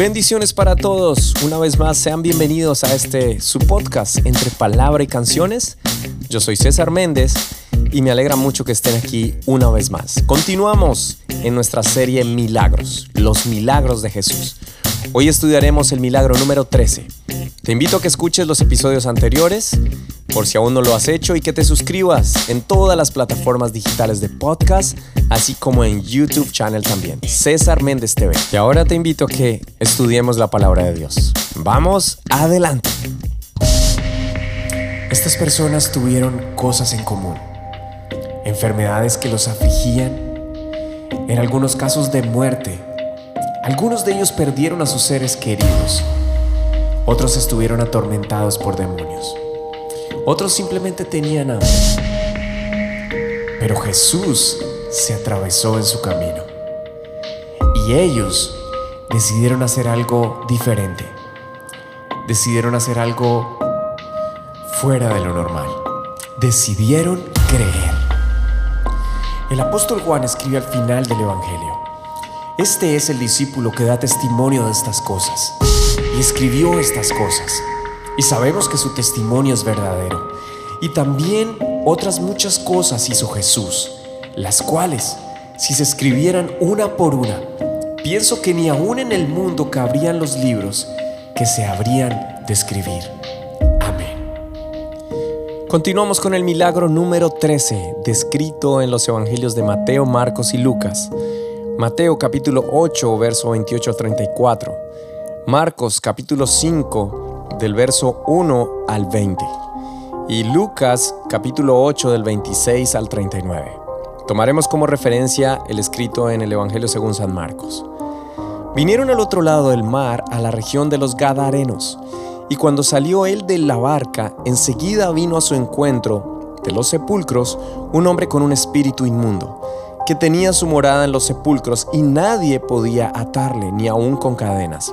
Bendiciones para todos. Una vez más, sean bienvenidos a este su podcast entre palabra y canciones. Yo soy César Méndez y me alegra mucho que estén aquí una vez más. Continuamos en nuestra serie Milagros, los milagros de Jesús. Hoy estudiaremos el milagro número 13. Te invito a que escuches los episodios anteriores, por si aún no lo has hecho, y que te suscribas en todas las plataformas digitales de podcast, así como en YouTube channel también, César Méndez TV. Y ahora te invito a que estudiemos la palabra de Dios. Vamos adelante. Estas personas tuvieron cosas en común, enfermedades que los afligían, en algunos casos de muerte. Algunos de ellos perdieron a sus seres queridos, otros estuvieron atormentados por demonios, otros simplemente tenían hambre. Pero Jesús se atravesó en su camino y ellos decidieron hacer algo diferente, decidieron hacer algo fuera de lo normal. Decidieron creer. El apóstol Juan escribe al final del Evangelio. Este es el discípulo que da testimonio de estas cosas escribió estas cosas. Y sabemos que su testimonio es verdadero. Y también otras muchas cosas hizo Jesús, las cuales, si se escribieran una por una, pienso que ni aún en el mundo cabrían los libros que se habrían de escribir. Continuamos con el milagro número 13, descrito en los evangelios de Mateo, Marcos y Lucas. Mateo capítulo 8, verso 28 al 34. Marcos capítulo 5, del verso 1 al 20. Y Lucas capítulo 8, del 26 al 39. Tomaremos como referencia el escrito en el Evangelio según San Marcos. Vinieron al otro lado del mar, a la región de los Gadarenos y cuando salió él de la barca, enseguida vino a su encuentro de los sepulcros un hombre con un espíritu inmundo, que tenía su morada en los sepulcros y nadie podía atarle, ni aun con cadenas.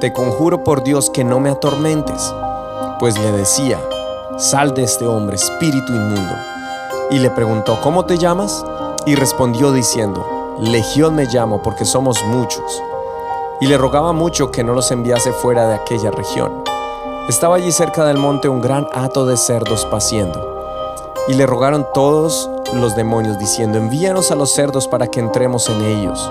Te conjuro por Dios que no me atormentes. Pues le decía, sal de este hombre, espíritu inmundo. Y le preguntó, ¿cómo te llamas? Y respondió diciendo, Legión me llamo porque somos muchos. Y le rogaba mucho que no los enviase fuera de aquella región. Estaba allí cerca del monte un gran hato de cerdos paciendo. Y le rogaron todos los demonios diciendo, envíanos a los cerdos para que entremos en ellos.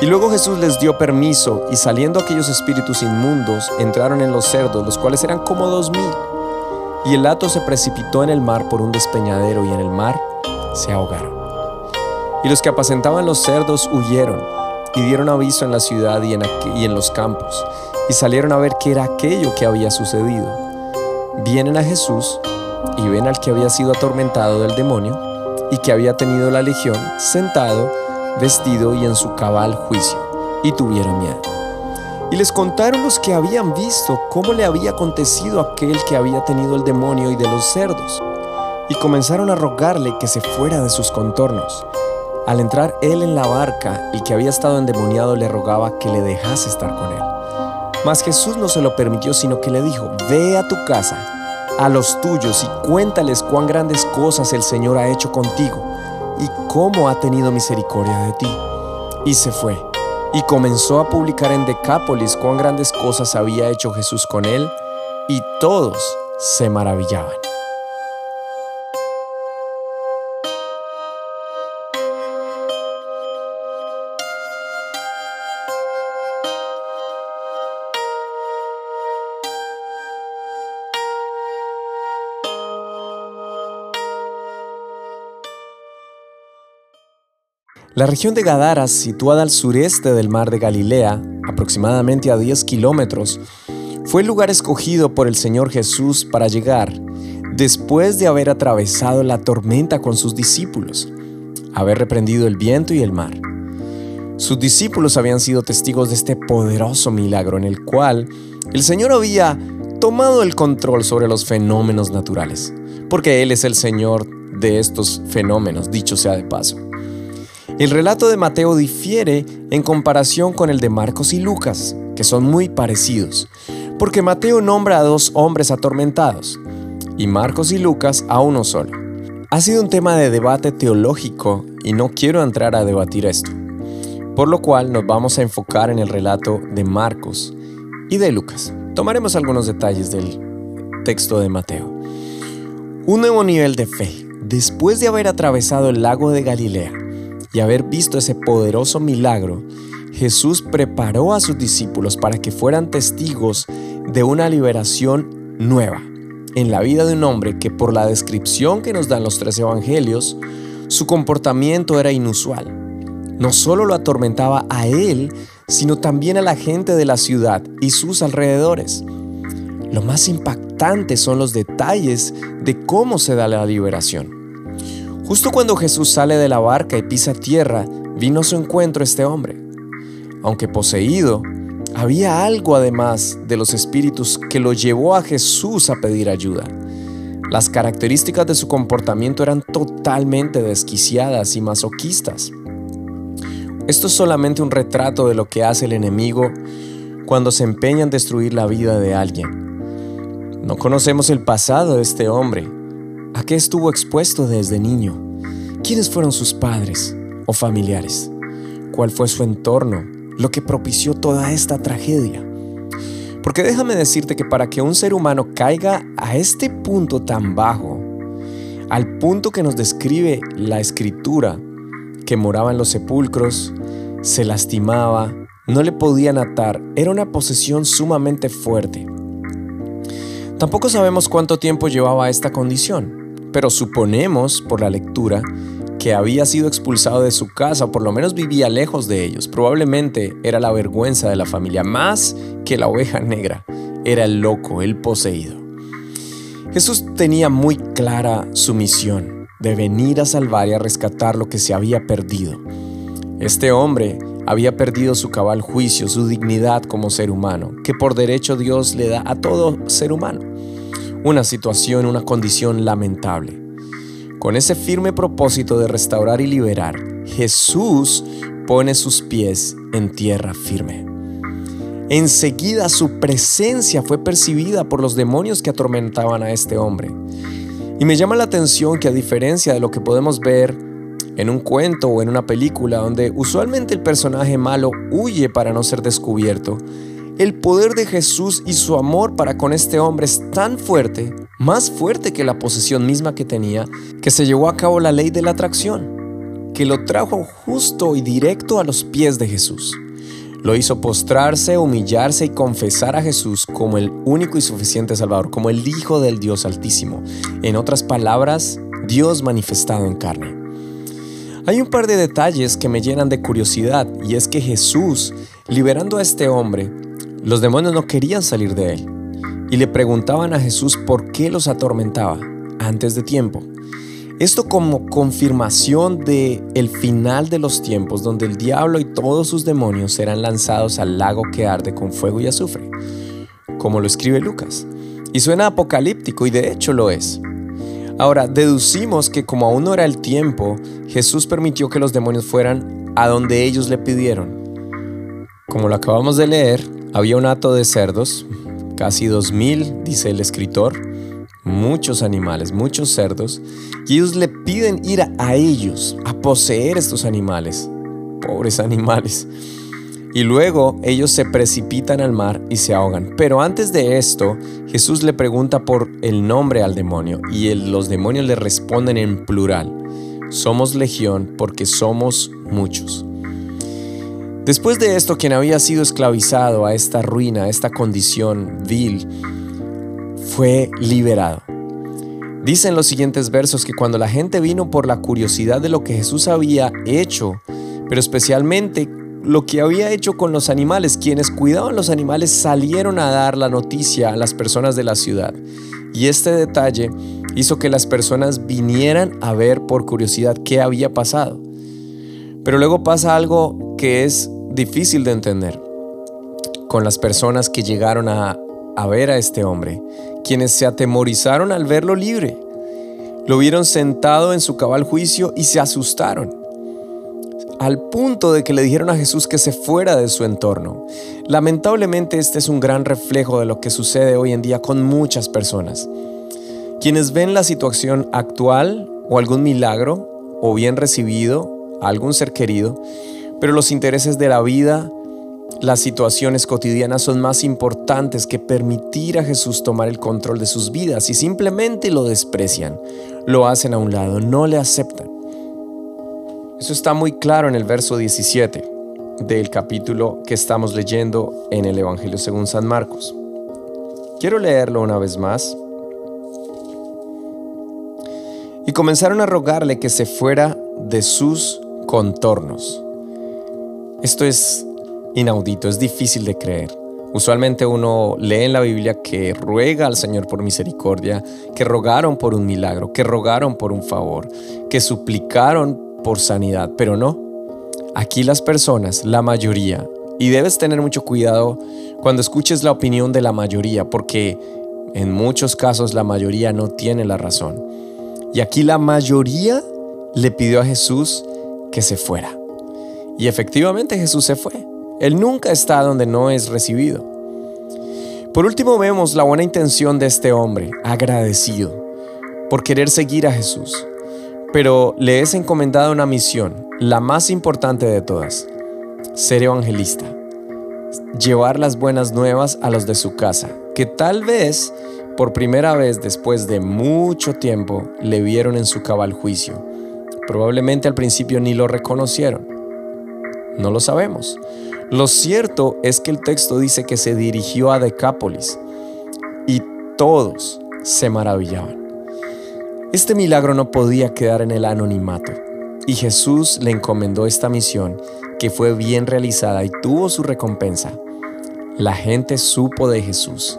Y luego Jesús les dio permiso y saliendo aquellos espíritus inmundos entraron en los cerdos, los cuales eran como dos mil. Y el hato se precipitó en el mar por un despeñadero y en el mar se ahogaron. Y los que apacentaban los cerdos huyeron y dieron aviso en la ciudad y en, y en los campos, y salieron a ver qué era aquello que había sucedido. Vienen a Jesús y ven al que había sido atormentado del demonio y que había tenido la legión sentado, vestido y en su cabal juicio, y tuvieron miedo. Y les contaron los que habían visto cómo le había acontecido aquel que había tenido el demonio y de los cerdos, y comenzaron a rogarle que se fuera de sus contornos. Al entrar él en la barca, el que había estado endemoniado le rogaba que le dejase estar con él. Mas Jesús no se lo permitió, sino que le dijo, ve a tu casa, a los tuyos, y cuéntales cuán grandes cosas el Señor ha hecho contigo, y cómo ha tenido misericordia de ti. Y se fue, y comenzó a publicar en Decápolis cuán grandes cosas había hecho Jesús con él, y todos se maravillaban. La región de Gadara, situada al sureste del mar de Galilea, aproximadamente a 10 kilómetros, fue el lugar escogido por el Señor Jesús para llegar después de haber atravesado la tormenta con sus discípulos, haber reprendido el viento y el mar. Sus discípulos habían sido testigos de este poderoso milagro en el cual el Señor había tomado el control sobre los fenómenos naturales, porque Él es el Señor de estos fenómenos, dicho sea de paso. El relato de Mateo difiere en comparación con el de Marcos y Lucas, que son muy parecidos, porque Mateo nombra a dos hombres atormentados y Marcos y Lucas a uno solo. Ha sido un tema de debate teológico y no quiero entrar a debatir esto, por lo cual nos vamos a enfocar en el relato de Marcos y de Lucas. Tomaremos algunos detalles del texto de Mateo. Un nuevo nivel de fe. Después de haber atravesado el lago de Galilea y haber visto ese poderoso milagro, Jesús preparó a sus discípulos para que fueran testigos de una liberación nueva en la vida de un hombre que por la descripción que nos dan los tres evangelios, su comportamiento era inusual. No solo lo atormentaba a él, sino también a la gente de la ciudad y sus alrededores. Lo más impactante son los detalles de cómo se da la liberación. Justo cuando Jesús sale de la barca y pisa tierra, vino a su encuentro este hombre aunque poseído, había algo además de los espíritus que lo llevó a Jesús a pedir ayuda. Las características de su comportamiento eran totalmente desquiciadas y masoquistas. Esto es solamente un retrato de lo que hace el enemigo cuando se empeña en destruir la vida de alguien. No conocemos el pasado de este hombre. ¿A qué estuvo expuesto desde niño? ¿Quiénes fueron sus padres o familiares? ¿Cuál fue su entorno? lo que propició toda esta tragedia. Porque déjame decirte que para que un ser humano caiga a este punto tan bajo, al punto que nos describe la escritura, que moraba en los sepulcros, se lastimaba, no le podían atar, era una posesión sumamente fuerte. Tampoco sabemos cuánto tiempo llevaba esta condición, pero suponemos, por la lectura, que había sido expulsado de su casa, por lo menos vivía lejos de ellos. Probablemente era la vergüenza de la familia, más que la oveja negra, era el loco, el poseído. Jesús tenía muy clara su misión de venir a salvar y a rescatar lo que se había perdido. Este hombre había perdido su cabal juicio, su dignidad como ser humano, que por derecho Dios le da a todo ser humano. Una situación, una condición lamentable. Con ese firme propósito de restaurar y liberar, Jesús pone sus pies en tierra firme. Enseguida su presencia fue percibida por los demonios que atormentaban a este hombre. Y me llama la atención que a diferencia de lo que podemos ver en un cuento o en una película donde usualmente el personaje malo huye para no ser descubierto, el poder de Jesús y su amor para con este hombre es tan fuerte, más fuerte que la posesión misma que tenía, que se llevó a cabo la ley de la atracción, que lo trajo justo y directo a los pies de Jesús. Lo hizo postrarse, humillarse y confesar a Jesús como el único y suficiente Salvador, como el Hijo del Dios Altísimo. En otras palabras, Dios manifestado en carne. Hay un par de detalles que me llenan de curiosidad y es que Jesús, liberando a este hombre, los demonios no querían salir de él y le preguntaban a Jesús por qué los atormentaba antes de tiempo. Esto como confirmación de el final de los tiempos donde el diablo y todos sus demonios serán lanzados al lago que arde con fuego y azufre, como lo escribe Lucas. Y suena apocalíptico y de hecho lo es. Ahora, deducimos que como aún no era el tiempo, Jesús permitió que los demonios fueran a donde ellos le pidieron. Como lo acabamos de leer, había un hato de cerdos, casi dos mil, dice el escritor, muchos animales, muchos cerdos, y ellos le piden ir a, ellos, a poseer estos animales, pobres animales. Y luego ellos se precipitan al mar y se ahogan. Pero antes de esto, Jesús le pregunta por el nombre al demonio y los demonios le responden en plural. Somos legión porque somos muchos. Después de esto, quien había sido esclavizado a esta ruina, a esta condición vil, fue liberado. Dicen los siguientes versos que cuando la gente vino por la curiosidad de lo que Jesús había hecho, pero especialmente lo que había hecho con los animales, quienes cuidaban los animales salieron a dar la noticia a las personas de la ciudad. Y este detalle hizo que las personas vinieran a ver por curiosidad qué había pasado. Pero luego pasa algo que es difícil de entender con las personas que llegaron a, ver a este hombre, quienes se atemorizaron al verlo libre. Lo vieron sentado en su cabal juicio y se asustaron, al punto de que le dijeron a Jesús que se fuera de su entorno. Lamentablemente este es un gran reflejo de lo que sucede hoy en día con muchas personas. Quienes ven la situación actual o algún milagro o bien recibido a algún ser querido, pero los intereses de la vida, las situaciones cotidianas son más importantes que permitir a Jesús tomar el control de sus vidas y simplemente lo desprecian, lo hacen a un lado, no le aceptan. Eso está muy claro en el verso 17 del capítulo que estamos leyendo en el Evangelio según San Marcos. Quiero leerlo una vez más. Y comenzaron a rogarle que se fuera de sus contornos. Esto es inaudito, es difícil de creer. Usualmente uno lee en la Biblia que ruega al Señor por misericordia, que rogaron por un milagro, que rogaron por un favor, que suplicaron por sanidad, pero no. Aquí las personas, la mayoría, y debes tener mucho cuidado cuando escuches la opinión de la mayoría, porque en muchos casos la mayoría no tiene la razón. Y aquí la mayoría le pidió a Jesús que se fuera. Y efectivamente Jesús se fue. Él nunca está donde no es recibido. Por último vemos la buena intención de este hombre, agradecido, por querer seguir a Jesús. Pero le es encomendada una misión, la más importante de todas, ser evangelista, llevar las buenas nuevas a los de su casa, que tal vez por primera vez después de mucho tiempo le vieron en su cabal juicio. Probablemente al principio ni lo reconocieron. No lo sabemos. Lo cierto es que el texto dice que se dirigió a Decápolis y todos se maravillaban. Este milagro no podía quedar en el anonimato y Jesús le encomendó esta misión que fue bien realizada y tuvo su recompensa. La gente supo de Jesús.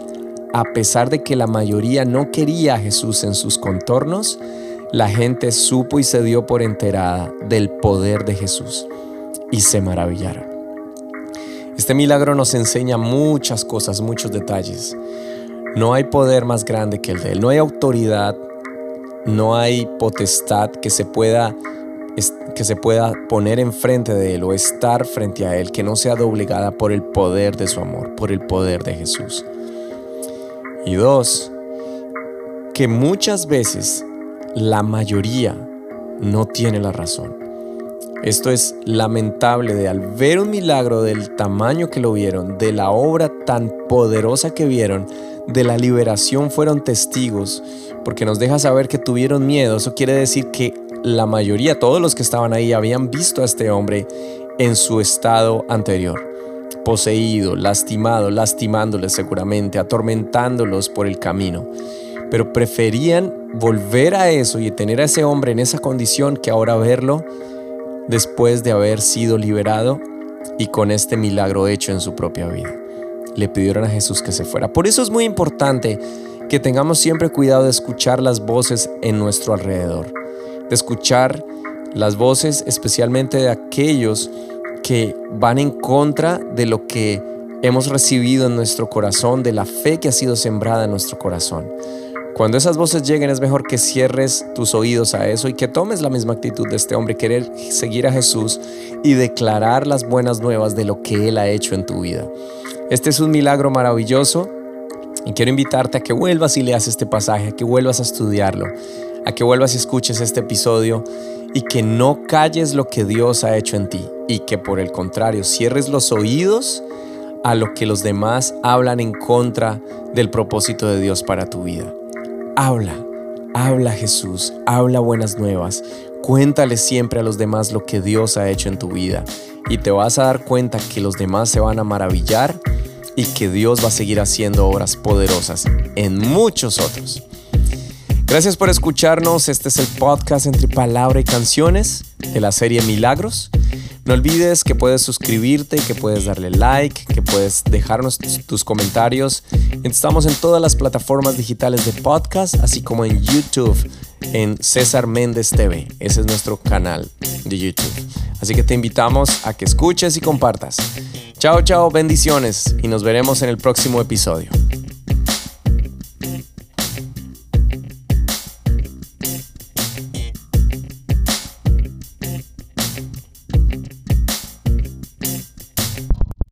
A pesar de que la mayoría no quería a Jesús en sus contornos, la gente supo y se dio por enterada del poder de Jesús y se maravillaron. Este milagro nos enseña muchas cosas, muchos detalles. No hay poder más grande que el de Él, no hay autoridad, no hay potestad que se pueda que se pueda poner enfrente de Él o estar frente a Él, que no sea doblegada por el poder de su amor, por el poder de Jesús. Y dos, que muchas veces la mayoría no tiene la razón. Esto es lamentable de al ver un milagro del tamaño que lo vieron, de la obra tan poderosa que vieron, de la liberación fueron testigos, porque nos deja saber que tuvieron miedo. Eso quiere decir que la mayoría, todos los que estaban ahí, habían visto a este hombre en su estado anterior, poseído, lastimado, lastimándoles seguramente, atormentándolos por el camino. Pero preferían volver a eso y tener a ese hombre en esa condición que ahora verlo después de haber sido liberado y con este milagro hecho en su propia vida. Le pidieron a Jesús que se fuera. Por eso es muy importante que tengamos siempre cuidado de escuchar las voces en nuestro alrededor, de escuchar las voces especialmente de aquellos que van en contra de lo que hemos recibido en nuestro corazón, de la fe que ha sido sembrada en nuestro corazón. Cuando esas voces lleguen es mejor que cierres tus oídos a eso y que tomes la misma actitud de este hombre, querer seguir a Jesús y declarar las buenas nuevas de lo que Él ha hecho en tu vida. Este es un milagro maravilloso y quiero invitarte a que vuelvas y leas este pasaje, a que vuelvas a estudiarlo, a que vuelvas y escuches este episodio y que no calles lo que Dios ha hecho en ti y que por el contrario cierres los oídos a lo que los demás hablan en contra del propósito de Dios para tu vida. Habla, habla Jesús, habla buenas nuevas. Cuéntale siempre a los demás lo que Dios ha hecho en tu vida y te vas a dar cuenta que los demás se van a maravillar y que Dios va a seguir haciendo obras poderosas en muchos otros. Gracias por escucharnos. Este es el podcast entre palabra y canciones de la serie Milagros. No olvides que puedes suscribirte, que puedes darle like, que puedes dejarnos tus, comentarios. Estamos en todas las plataformas digitales de podcast, así como en YouTube. en César Méndez TV. Ese es nuestro canal de YouTube. Así que te invitamos a que escuches y compartas. Chao, chao, bendiciones y nos veremos en el próximo episodio.